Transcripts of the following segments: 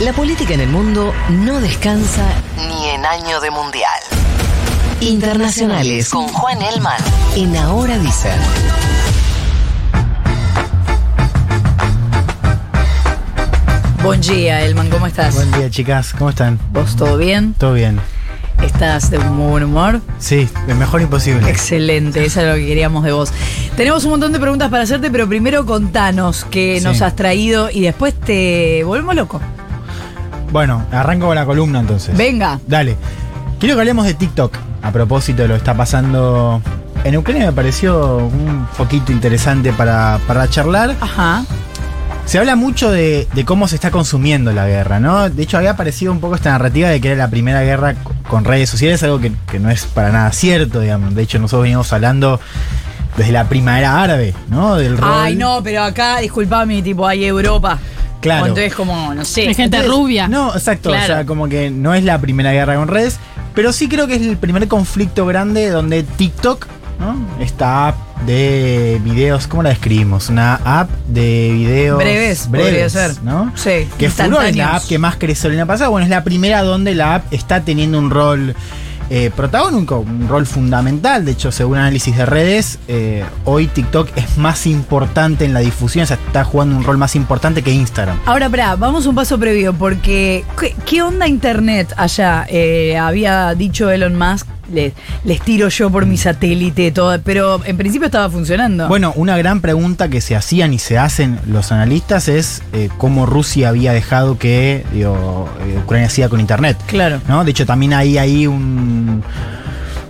La política en el mundo no descansa ni en año de mundial. Internacionales con Juan Elman en Ahora Dicen. Buen día, Elman, ¿cómo estás? Buen día, chicas. ¿Cómo están? ¿Vos todo bien? Todo bien. ¿Estás de muy buen humor? Sí, el mejor imposible. Excelente, eso es lo que queríamos de vos. Tenemos un montón de preguntas para hacerte, pero primero contanos qué Sí. nos has traído y después te volvemos loco. Bueno, arranco con la columna entonces. Venga. Dale. Quiero que hablemos de TikTok. A propósito de lo que está pasando en Ucrania, me pareció un poquito interesante para, para charlar. Ajá. Se habla mucho de, de cómo se está consumiendo la guerra, ¿no? De hecho, había aparecido un poco esta narrativa de que era la primera guerra co- con redes sociales, algo que, que no es para nada cierto, digamos. De hecho, nosotros veníamos hablando desde la primavera árabe, ¿no? Del rol. Ay, no, pero acá, disculpame, tipo, hay Europa. Claro. Entonces, como, no sé. Hay gente Entonces, rubia. No, exacto. Claro. O sea, como que no es la primera guerra con redes, pero sí creo que es el primer conflicto grande donde TikTok, ¿no? Esta app de videos, ¿cómo la describimos? Una app de videos Breves, podría ser. ¿no? Sí, Que furor es la app que más creció el año pasado. Bueno, es la primera donde la app está teniendo un rol eh, protagónico, un rol fundamental. De hecho, según análisis de redes, eh, hoy TikTok es más importante en la difusión, o sea, está jugando un rol más importante que Instagram. Ahora, pará, vamos un paso previo, porque ¿qué, onda Internet allá? Eh, había dicho Elon Musk, les, les tiro yo por mi satélite, todo, pero en principio estaba funcionando. Bueno, una gran pregunta que se hacían y se hacen los analistas es eh, cómo Rusia había dejado que digo, eh, Ucrania siga con Internet. Claro. ¿no? De hecho, también hay ahí un,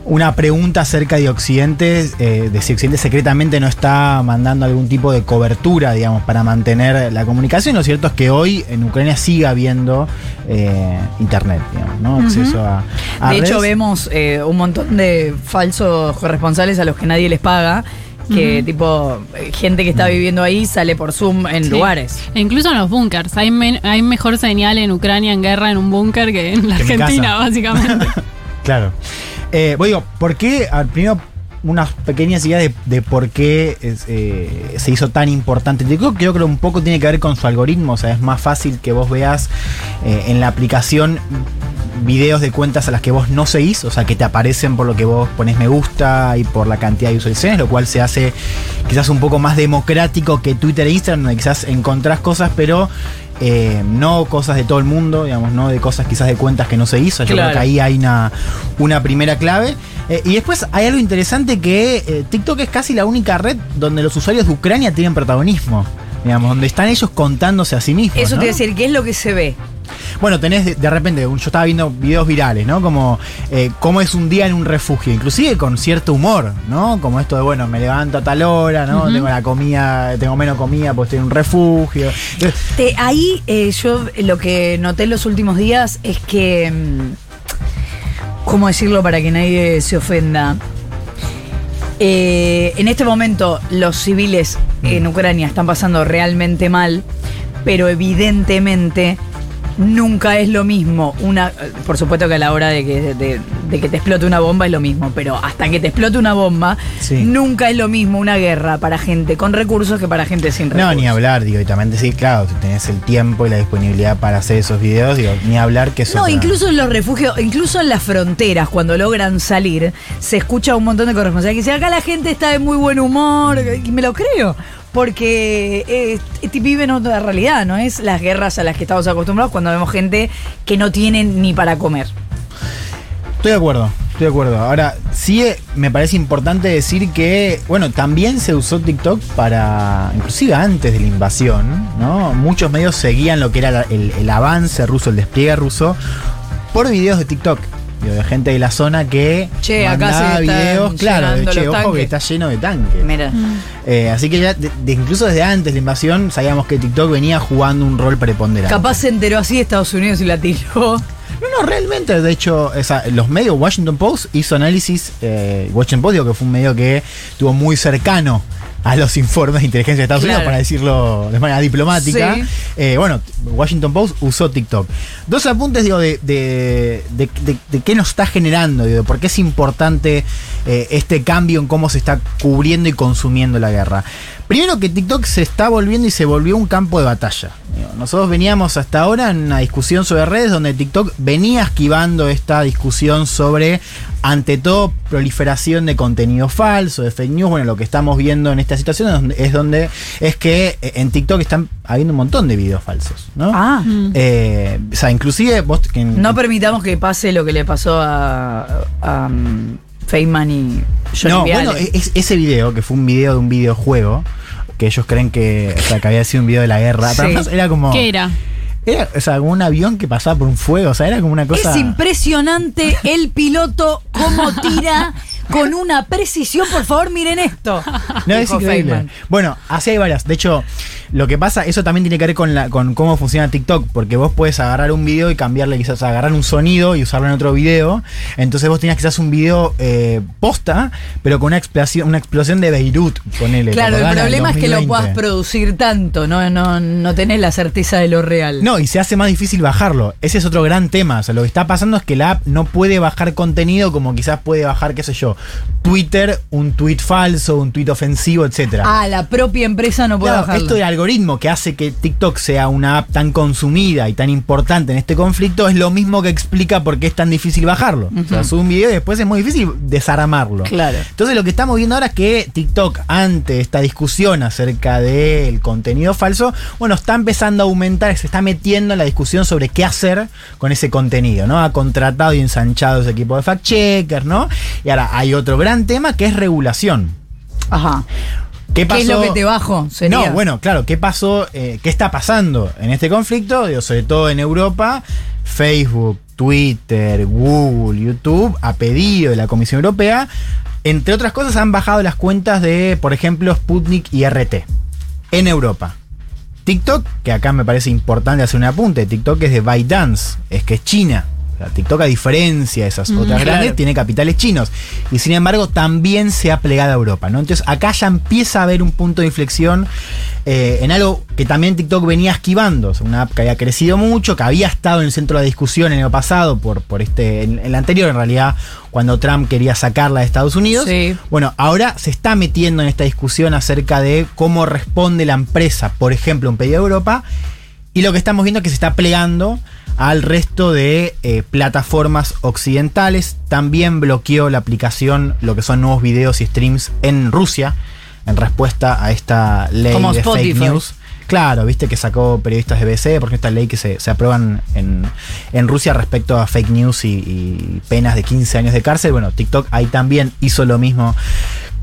una pregunta acerca de Occidente, eh, de si Occidente secretamente no está mandando algún tipo de cobertura, digamos, para mantener la comunicación. Lo cierto es que hoy en Ucrania sigue habiendo eh, Internet, digamos, ¿no? Acceso a, a de hecho, vemos eh, un montón de falsos corresponsales a los que nadie les paga, que tipo, gente que está viviendo ahí sale por Zoom en Sí. lugares. E incluso en los búnkers. Hay, men- hay mejor señal en Ucrania en guerra en un búnker que en la Que Argentina, básicamente. Claro. Eh, bueno, digo, ¿por qué? A ver, Primero, unas pequeñas ideas de, por qué eh, se hizo tan importante. Yo creo que un poco tiene que ver con su algoritmo. O sea, es más fácil que vos veas eh, en la aplicación videos de cuentas a las que vos no seguís, o sea, que te aparecen por lo que vos pones me gusta y por la cantidad de visualizaciones, lo cual se hace quizás un poco más democrático que Twitter e Instagram, donde quizás encontrás cosas, pero eh, no cosas de todo el mundo, digamos, no de cosas quizás de cuentas que no seguís. O sea, Yo Claro. creo que ahí hay una, una primera clave. Eh, y después hay algo interesante que eh, TikTok es casi la única red donde los usuarios de Ucrania tienen protagonismo. Digamos, donde están ellos contándose a sí mismos. Eso ¿no? te iba a decir, ¿qué es lo que se ve? Bueno, tenés de, de repente, yo estaba viendo videos virales, ¿no? Como eh, cómo es un día en un refugio, inclusive con cierto humor, ¿no? Como esto de, bueno, me levanto a tal hora, ¿no? Tengo la comida, tengo menos comida porque estoy en un refugio. Te- ahí eh, yo lo que noté en los últimos días es que, mm, ¿cómo decirlo para que nadie se ofenda? Eh, en este momento los civiles en Ucrania están pasando realmente mal, pero evidentemente nunca es lo mismo. Una, por supuesto que a la hora de que, de- de que te explote una bomba es lo mismo, pero hasta que te explote una bomba, Sí. nunca es lo mismo una guerra para gente con recursos que para gente sin recursos. no, ni hablar, digo, y también decir, claro, si tenés el tiempo y la disponibilidad para hacer esos videos, digo, ni hablar que eso. No, incluso en los refugios, incluso en las fronteras, cuando logran salir, se escucha un montón de corresponsales que dicen, acá la gente está de muy buen humor, y me lo creo, porque eh, viven otra realidad, no es las guerras a las que estamos acostumbrados cuando vemos gente que no tiene ni para comer. Estoy de acuerdo, estoy de acuerdo. Ahora, sí eh, me parece importante decir que, bueno, también se usó TikTok para, inclusive antes de la invasión, ¿no? Muchos medios seguían lo que era el avance ruso, el despliegue ruso, por videos de TikTok. Digo, de gente de la zona que Che, acá videos, claro, de che, ojo tanques". que está lleno de tanques. Mira. Eh, así que ya, de- de- incluso desde antes de la invasión, sabíamos que TikTok venía jugando un rol preponderante. Capaz se enteró así de Estados Unidos y la tiró. No, no, realmente, de hecho, esa- los medios, Washington Post hizo análisis, eh, Washington Post digo que fue un medio que estuvo muy cercano a los informes de inteligencia de Estados Claro. Unidos, para decirlo de manera diplomática. Sí. Eh, bueno, Washington Post usó TikTok. Dos apuntes, digo, de, de, de- de- de qué nos está generando, digo, de por qué es importante eh, este cambio en cómo se está cubriendo y consumiendo la guerra. Primero que TikTok se está volviendo y se volvió un campo de batalla. Nosotros veníamos hasta ahora en una discusión sobre redes donde TikTok venía esquivando esta discusión sobre, ante todo, proliferación de contenido falso, de fake news. Bueno, lo que estamos viendo en esta situación es donde, es, donde- es que eh, en TikTok están habiendo un montón de videos falsos, ¿no? Ah. Eh, o sea, inclusive vos... en- No permitamos que pase lo que le pasó a, a um, Feynman y Johnny No, bueno, es, ese video, que fue un video de un videojuego, que ellos creen que, o sea, que había sido un video de la guerra, pero además era como... ¿Qué era? Era, o sea, como un avión que pasaba por un fuego, o sea, era como una cosa... Es impresionante el piloto cómo tira con una precisión. Por favor, miren esto. No, es increíble. Feynman. Bueno, así hay varias. De hecho, lo que pasa, eso también tiene que ver con, la, con cómo funciona TikTok, porque vos puedes agarrar un video y cambiarle, quizás agarrar un sonido y usarlo en otro video. Entonces vos tenías quizás un video eh, posta, pero con una explosión, una explosión de Beirut, ponele. ¿te Claro, el problema es que lo 2020. puedas producir tanto, no, no, no tenés la certeza de lo real. No, y se hace más difícil bajarlo. Ese es otro gran tema. O sea, lo que está pasando es que la app no puede bajar contenido como quizás puede bajar, qué sé yo, Twitter, un tweet falso, un tweet ofensivo, etcétera. Ah, la propia empresa no puede Claro, bajarlo. esto algoritmo que hace que TikTok sea una app tan consumida y tan importante en este conflicto es lo mismo que explica por qué es tan difícil bajarlo. O sea, sube un video y después es muy difícil desarmarlo. Claro. Entonces lo que estamos viendo ahora es que TikTok, ante esta discusión acerca del contenido falso, bueno, está empezando a aumentar, se está metiendo en la discusión sobre qué hacer con ese contenido, ¿no? Ha contratado y ensanchado ese equipo de fact-checkers, ¿no? Y ahora hay otro gran tema que es regulación. Ajá. ¿Qué ¿Qué pasó? es lo que te bajo? Sería. No, bueno, claro, ¿qué pasó? eh, ¿Qué está pasando en este conflicto? Digo, sobre todo en Europa, Facebook, Twitter, Google, YouTube, a pedido de la Comisión Europea, entre otras cosas, han bajado las cuentas de, por ejemplo, Sputnik y RT en Europa. TikTok, que acá me parece importante hacer un apunte, TikTok es de ByteDance, es que es China. Sea, TikTok, a diferencia de esas otras claro. grandes, tiene capitales chinos. Y sin embargo, también se ha plegado a Europa, ¿no? Entonces, acá ya empieza a haber un punto de inflexión eh, en algo que también TikTok venía esquivando. O sea, una app que había crecido mucho, que había estado en el centro de la discusión en el pasado, por, por este, en, en la anterior, en realidad, cuando Trump quería sacarla de Estados Unidos. Sí. Bueno, ahora se está metiendo en esta discusión acerca de cómo responde la empresa, por ejemplo, un pedido de Europa, y lo que estamos viendo es que se está plegando al resto de eh, plataformas occidentales. También bloqueó la aplicación, lo que son nuevos videos y streams en Rusia, en respuesta a esta ley Como de Spotify. fake news. Claro, viste que sacó periodistas de BBC, porque esta ley que se, se aprueban en, en Rusia respecto a fake news y, y penas de 15 años de cárcel. Bueno, TikTok ahí también hizo lo mismo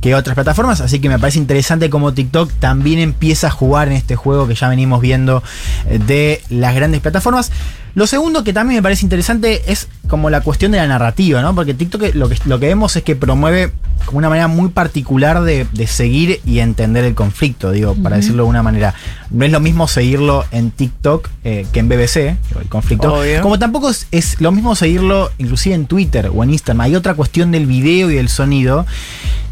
que otras plataformas, así que me parece interesante cómo TikTok también empieza a jugar en este juego que ya venimos viendo eh, de las grandes plataformas. Lo segundo que también me parece interesante es como la cuestión de la narrativa, ¿no? Porque TikTok lo que, lo que vemos es que promueve como una manera muy particular de, de seguir y entender el conflicto, digo, para decirlo de una manera. No es lo mismo seguirlo en TikTok eh, que en BBC, el conflicto. Obvio. Como tampoco es, es lo mismo seguirlo inclusive en Twitter o en Instagram. Hay otra cuestión del video y del sonido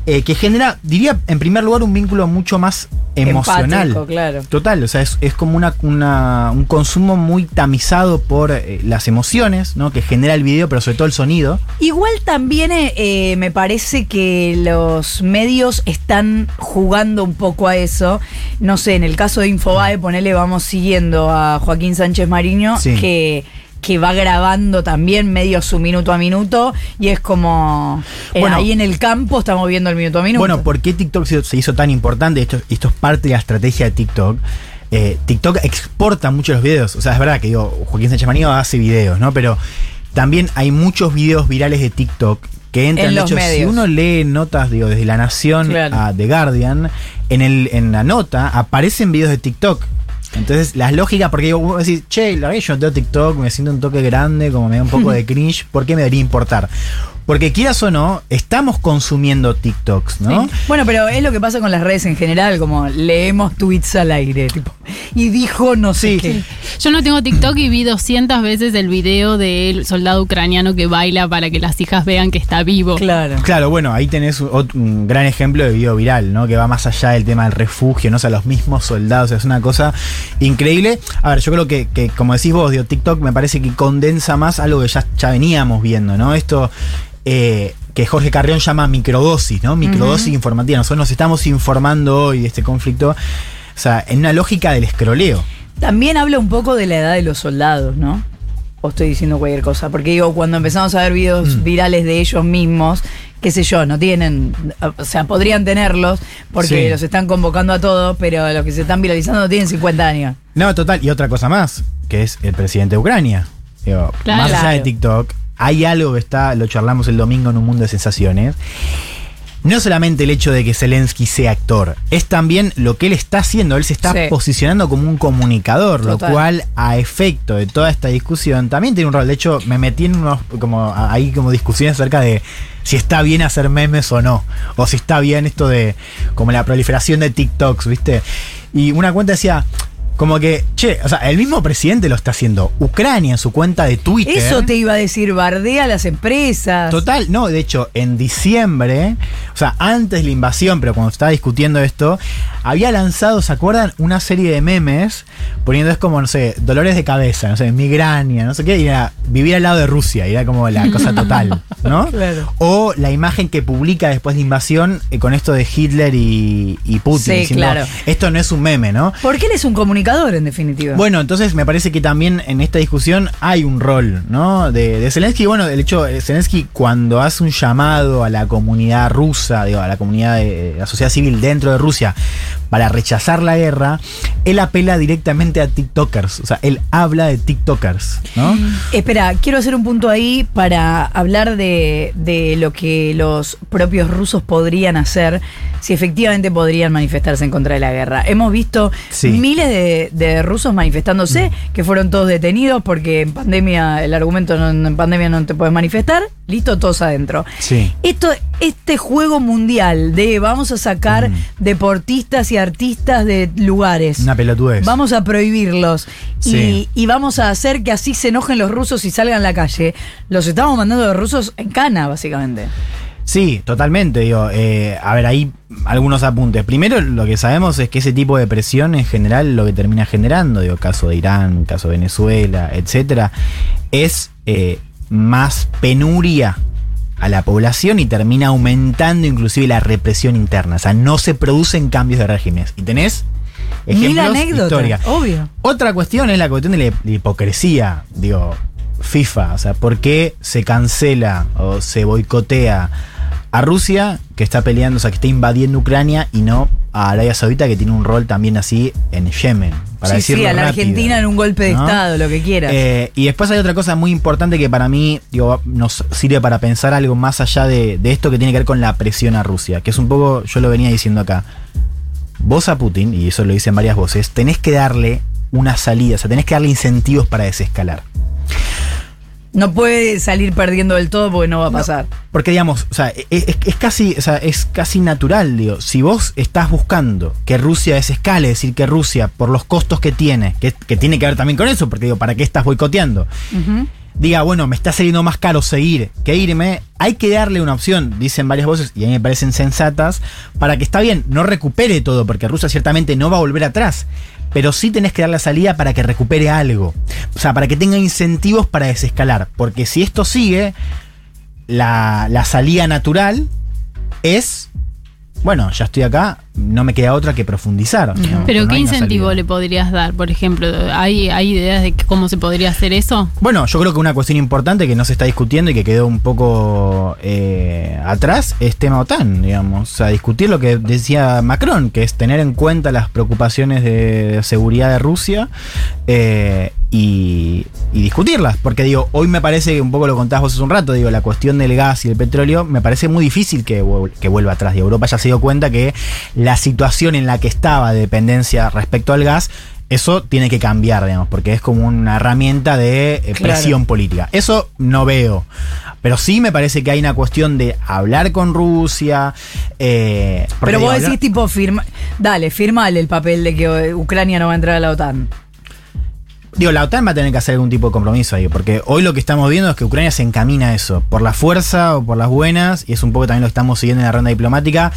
eh, que genera, diría, en primer lugar, un vínculo mucho más emocional. Empático, claro. Total, o sea, es, es como una, una- un consumo muy tamizado por eh, las emociones, ¿no? Que genera el video, pero sobre todo el sonido. Igual también eh, me parece que los medios están jugando un poco a eso. No sé, en el caso de Infobae, ponele, vamos siguiendo a Joaquín Sánchez Mariño, Sí. que, que va grabando también medio su minuto a minuto y es como eh, Bueno. ahí en el campo estamos viendo el minuto a minuto. Bueno, ¿por qué TikTok se, hizo tan importante? Esto, esto es parte de la estrategia de TikTok. Eh, TikTok exporta mucho los videos. O sea, es verdad que digo, Joaquín Sánchez Manío hace videos, ¿no? Pero también hay muchos videos virales de TikTok que entran. En de hecho, si uno lee notas, digo, desde La Nación Claro. a The Guardian, en, el, en la nota aparecen videos de TikTok. Entonces, las lógicas, porque digo, vos decís, che, la verdad que yo no tengo TikTok, me siento un toque grande, como me da un poco de cringe, ¿por qué me debería importar? Porque quieras o no, estamos consumiendo TikToks, ¿no? Sí. Bueno, pero es lo que pasa con las redes en general, como leemos tweets al aire, tipo, y dijo no sé Sí. qué. Yo no tengo TikTok y vi 200 veces el video del soldado ucraniano que baila para que las hijas vean que está vivo. Claro. Claro, bueno, ahí tenés un, gran ejemplo de video viral, ¿no? Que va más allá del tema del refugio, ¿no? O sea, los mismos soldados, o sea, es una cosa increíble. A ver, yo creo que, que, como decís vos, digo, TikTok me parece que condensa más algo que ya, ya veníamos viendo, ¿no? Esto, eh, que Jorge Carrión llama microdosis, ¿no? Microdosis informativa. Nosotros nos estamos informando hoy de este conflicto, o sea, en una lógica del escroleo. También habla un poco de la edad de los soldados, ¿no? O estoy diciendo cualquier cosa. Porque digo, cuando empezamos a ver videos Mm. virales de ellos mismos, qué sé yo, no tienen, o sea, podrían tenerlos porque Sí. los están convocando a todos, pero los que se están viralizando no tienen 50 años. No, total. Y otra cosa más, que es el presidente de Ucrania. Digo, Claro. más allá de. TikTok, hay algo que está, lo charlamos el domingo en un mundo de sensaciones. No solamente el hecho de que Zelensky sea actor, es también lo que él está haciendo. Él se está Sí. posicionando como un comunicador, Total. lo cual, a efecto de toda esta discusión, también tiene un rol. De hecho, me metí en unos, como, ahí como discusiones acerca de si está bien hacer memes o no. O si está bien esto de, como la proliferación de TikToks, ¿viste? Y una cuenta decía, como que, che, o sea, el mismo presidente lo está haciendo. Ucrania en su cuenta de Twitter. Eso te iba a decir, bardea a las empresas. Total, no, de hecho, en diciembre, o sea, antes de la invasión, pero cuando estaba discutiendo esto, había lanzado, ¿se acuerdan? Una serie de memes poniendo es como, no sé, dolores de cabeza, no sé, migraña, no sé qué, y era vivir al lado de Rusia, y era como la cosa total, ¿no? Claro. O la imagen que publica después de la invasión eh, con esto de Hitler y, y Putin, Sí, diciendo, claro. esto no es un meme, ¿no? Porque él es un comunicador, en definitiva. Bueno, entonces me parece que también en esta discusión hay un rol, ¿no? De, de Zelensky. Bueno, el hecho, eh, Zelensky cuando hace un llamado a la comunidad rusa, digo, a la comunidad de la sociedad civil dentro de Rusia para rechazar la guerra, él apela directamente a TikTokers. O sea, él habla de TikTokers, ¿no? Espera, quiero hacer un punto ahí para hablar de, de lo que los propios rusos podrían hacer si efectivamente podrían manifestarse en contra de la guerra. Hemos visto Sí. miles de, de rusos manifestándose, que fueron todos detenidos porque en pandemia, el argumento no, en pandemia no te puedes manifestar, listo, todos adentro. Sí. Esto, este juego mundial de vamos a sacar Mm. deportistas y artistas de lugares. Una pelotudez. Vamos a prohibirlos Sí. y, y vamos a hacer que así se enojen los rusos y salgan a la calle. Los estamos mandando de rusos en cana, básicamente. Sí, totalmente. Digo, eh, a ver, ahí algunos apuntes. Primero, lo que sabemos es que ese tipo de presión en general lo que termina generando, digo, caso de Irán, caso de Venezuela, etcétera, es eh, más penuria a la población y termina aumentando inclusive la represión interna. O sea, no se producen cambios de regímenes. Y tenés Mil ejemplos, anécdotas, historia. obvio. Otra cuestión es la cuestión de la, la hipocresía, digo, FIFA, o sea, ¿por qué se cancela o se boicotea a Rusia que está peleando, o sea, que está invadiendo Ucrania y no a Arabia Saudita que tiene un rol también así en Yemen? Para sí, sí, a la rápido, Argentina en un golpe de ¿no? Estado, lo que quieras. Eh, y después hay otra cosa muy importante que para mí digo, nos sirve para pensar algo más allá de, de esto que tiene que ver con la presión a Rusia, que es un poco, yo lo venía diciendo acá. Vos a Putin, y eso lo dicen varias voces, tenés que darle una salida, o sea, tenés que darle incentivos para desescalar. No puede salir perdiendo del todo porque no va a pasar. Porque digamos, o sea, es, es- es casi, o sea, es casi natural, digo, si vos estás buscando que Rusia desescale, es decir, que Rusia, por los costos que tiene, que, que tiene que ver también con eso, porque digo, ¿para qué estás boicoteando? Diga, bueno, me está saliendo más caro seguir que irme, hay que darle una opción, dicen varias voces, y a mí me parecen sensatas, para que está bien, no recupere todo, porque Rusia ciertamente no va a volver atrás, pero sí tenés que dar la salida para que recupere algo. O sea, para que tenga incentivos para desescalar, porque si esto sigue, la, la salida natural es, bueno, ya estoy acá, no me queda otra que profundizar. ¿no? Pero ¿qué incentivo salida. le podrías dar? Por ejemplo, ¿hay, ¿hay ideas de cómo se podría hacer eso? Bueno, yo creo que una cuestión importante que no se está discutiendo y que quedó un poco eh, atrás es tema OTAN, digamos. O sea, discutir lo que decía Macron, que es tener en cuenta las preocupaciones de seguridad de Rusia eh, y, y discutirlas. Porque digo, hoy me parece que un poco lo contabas vos hace un rato, digo, la cuestión del gas y el petróleo me parece muy difícil que, que vuelva atrás. Y Europa ya se dio cuenta que la situación en la que estaba de dependencia respecto al gas eso tiene que cambiar, digamos, porque es como una herramienta de eh, Claro. presión política. Eso no veo. Pero sí me parece que hay una cuestión de hablar con Rusia. eh, Pero vos hablar- decís tipo, firma, dale, firmale el papel de que eh, Ucrania no va a entrar a la OTAN. Digo, la OTAN va a tener que hacer algún tipo de compromiso ahí, porque hoy lo que estamos viendo es que Ucrania se encamina a eso, por la fuerza o por las buenas, y es un poco también lo que estamos siguiendo en la ronda diplomática.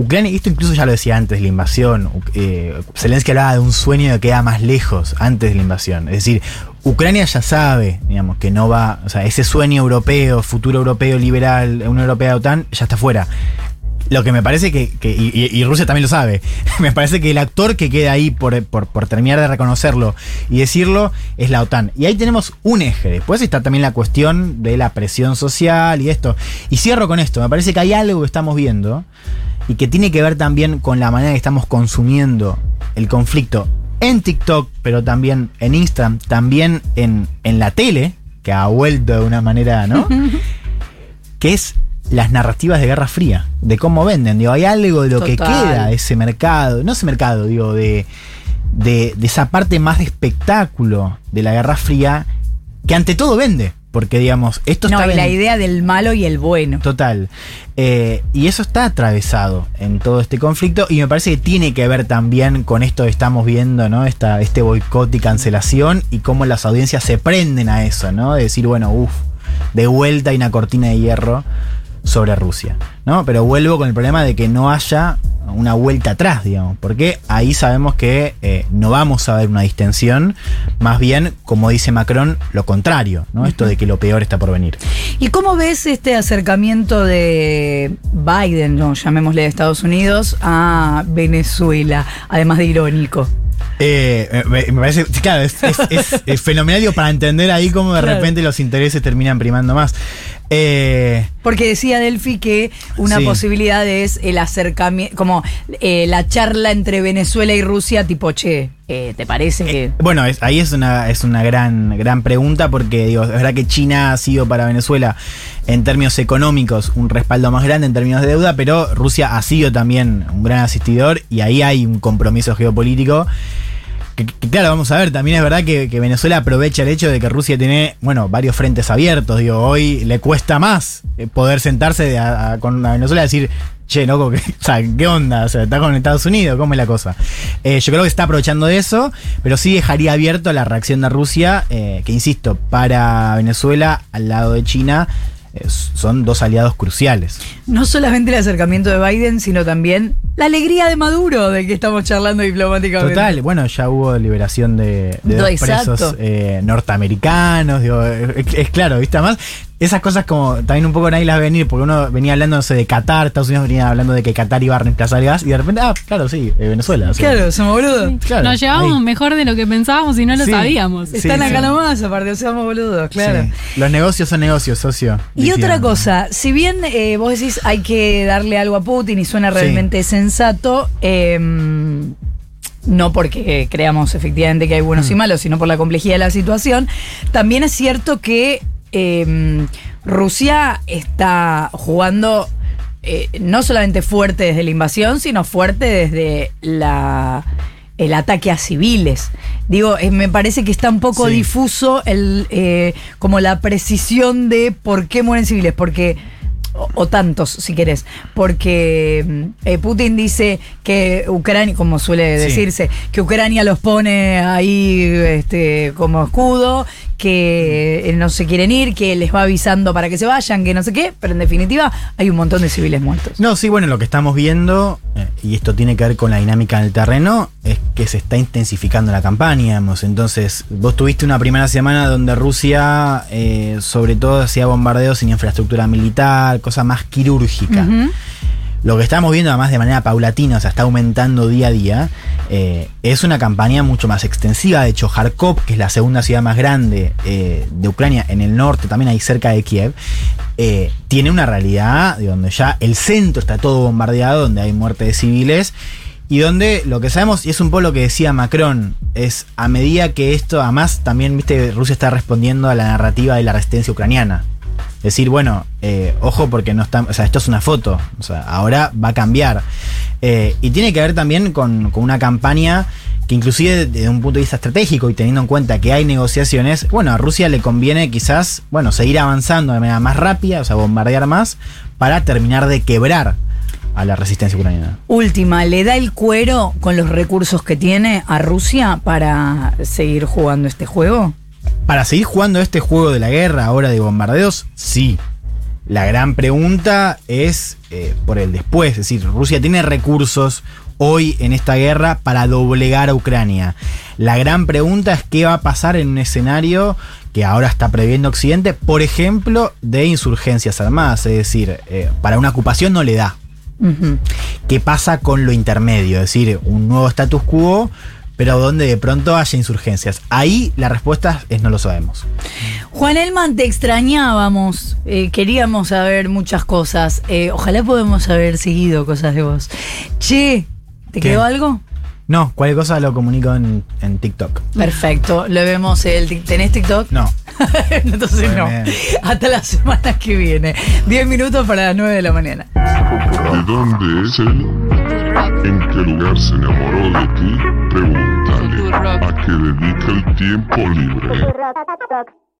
Ucrania, esto incluso ya lo decía antes la invasión, eh, Zelensky hablaba de un sueño que queda más lejos antes de la invasión. Es decir, Ucrania ya sabe, digamos, que no va, o sea, ese sueño europeo, futuro europeo liberal, Unión Europea OTAN, ya está fuera. Lo que me parece que, y Rusia también lo sabe, me parece que el actor que queda ahí por, por- por terminar de reconocerlo y decirlo es la OTAN. Y ahí tenemos un eje. Después está también la cuestión de la presión social y esto. Y cierro con esto, me parece que hay algo que estamos viendo y que tiene que ver también con la manera que estamos consumiendo el conflicto en TikTok, pero también en Instagram, también en, en la tele, que ha vuelto de una manera, ¿no? que es las narrativas de Guerra Fría, de cómo venden. Digo, hay algo de lo que queda de ese mercado, no ese mercado, digo, de, de, de esa parte más de espectáculo de la Guerra Fría, que ante todo vende. Porque, digamos, esto No, está y la idea del malo y el bueno. Total. Eh, y eso está atravesado en todo este conflicto y me parece que tiene que ver también con esto que estamos viendo, ¿no? Esta, este boicot y cancelación y cómo las audiencias se prenden a eso, ¿no? De decir, bueno, uff, de vuelta hay una cortina de hierro sobre Rusia, ¿no? Pero vuelvo con el problema de que no haya una vuelta atrás, digamos, porque ahí sabemos que eh, no vamos a ver una distensión, más bien, como dice Macron, lo contrario, ¿no? Esto de que lo peor está por venir. ¿Y cómo ves este acercamiento de Biden, no, llamémosle de Estados Unidos, a Venezuela, además de irónico? Eh, me, me parece, claro, es, es- es- es fenomenal para entender ahí cómo de Claro. repente los intereses terminan primando más. Eh, Porque decía Delphi que una Sí. posibilidad es el acercamiento, como eh, la charla entre Venezuela y Rusia, tipo, che, eh, ¿te parece que...? bueno, es- ahí es una, es una gran, gran pregunta porque digo, es verdad que China ha sido para Venezuela en términos económicos un respaldo más grande en términos de deuda, pero Rusia ha sido también un gran asistidor y ahí hay un compromiso geopolítico. Que, claro, vamos a ver, también es verdad que, Venezuela aprovecha el hecho de que Rusia tiene, bueno, varios frentes abiertos. Digo, hoy le cuesta más eh, poder sentarse a- con Venezuela y decir, che, loco, ¿qué, o sea, ¿qué onda? O sea, está con Estados Unidos, ¿cómo es la cosa? Eh, yo creo que está aprovechando de eso, pero sí dejaría abierto la reacción de Rusia, eh, que insisto, para Venezuela, al lado de China, son dos aliados cruciales. No solamente el acercamiento de Biden, sino también la alegría de Maduro, de que estamos charlando diplomáticamente. Total, bueno, ya hubo liberación de, de No, dos exacto. presos eh, norteamericanos, digo, es, es claro, ¿viste? Más esas cosas como también un poco nadie las ve venir, porque uno venía hablando no sé, de Qatar, Estados Unidos venía hablando de que Qatar iba a reemplazar el gas, y de repente, ah, claro, sí, eh, Venezuela. o sea, Claro, somos boludos. claro, Nos llevamos ahí. mejor de lo que pensábamos y no lo Sí. sabíamos. Sí, Están acá sí. nomás, aparte, somos boludos, claro. Sí. Los negocios son negocios, socio. Y decían. otra cosa, si bien eh, vos decís hay que darle algo a Putin y suena Sí. realmente sensato, eh, no porque creamos efectivamente que hay buenos y Mm. malos, sino por la complejidad de la situación, también es cierto que eh, Rusia está jugando eh, no solamente fuerte desde la invasión, sino fuerte desde la el ataque a civiles. Digo, eh, me parece que está un poco Sí. difuso el eh, como la precisión de por qué mueren civiles, porque o, o tantos, si querés, porque eh, Putin dice que Ucrania, como suele Sí. decirse, que Ucrania los pone ahí este, como escudo, que eh, no se quieren ir, que les va avisando para que se vayan, que no sé qué, pero en definitiva hay un montón de civiles muertos. No, sí, bueno, lo que estamos viendo, eh, y esto tiene que ver con la dinámica del terreno, es que se está intensificando la campaña, digamos. Entonces, vos tuviste una primera semana donde Rusia, eh, sobre todo, hacía bombardeos sin infraestructura militar, cosa más quirúrgica. Lo que estamos viendo, además de manera paulatina, o sea, está aumentando día a día, eh, es una campaña mucho más extensiva. De hecho, Kharkov, que es la segunda ciudad más grande eh, de Ucrania, en el norte, también ahí cerca de Kiev, eh, tiene una realidad de donde ya el centro está todo bombardeado, donde hay muerte de civiles. Y donde lo que sabemos, y es un poco lo que decía Macron, es a medida que esto, además también, viste, Rusia está respondiendo a la narrativa de la resistencia ucraniana. Decir, bueno, eh, ojo porque no está, o sea, esto es una foto, o sea, ahora va a cambiar. Eh, y tiene que ver también con, con una campaña que inclusive desde un punto de vista estratégico y teniendo en cuenta que hay negociaciones, bueno, a Rusia le conviene quizás, bueno, seguir avanzando de manera más rápida, o sea, bombardear más, para terminar de quebrar a la resistencia ucraniana. Última, ¿le da el cuero con los recursos que tiene a Rusia para seguir jugando este juego? Para seguir jugando este juego de la guerra ahora de bombardeos, sí. La gran pregunta es eh, por el después, es decir, Rusia tiene recursos, hoy en esta guerra para doblegar a Ucrania. La gran pregunta es qué va a pasar en un escenario que ahora está previendo Occidente, por ejemplo, de insurgencias armadas, es decir, eh, para una ocupación no le da. ¿Qué pasa con lo intermedio? Es decir, un nuevo status quo, pero donde de pronto haya insurgencias. Ahí la respuesta es no lo sabemos. Juan Elman, te extrañábamos. eh, queríamos saber muchas cosas. Eh, ojalá podamos haber seguido cosas de vos. Che, ¿te ¿Qué? quedó algo? No, cualquier cosa lo comunico en, en TikTok. Perfecto. Lo vemos el ¿Tenés TikTok? No. Entonces Muy no. bien. Hasta la semana que viene. 10 minutos para las 9 de la mañana. ¿De dónde es él? ¿En qué lugar se enamoró de ti? Pregúntale. ¿A qué dedica el tiempo libre?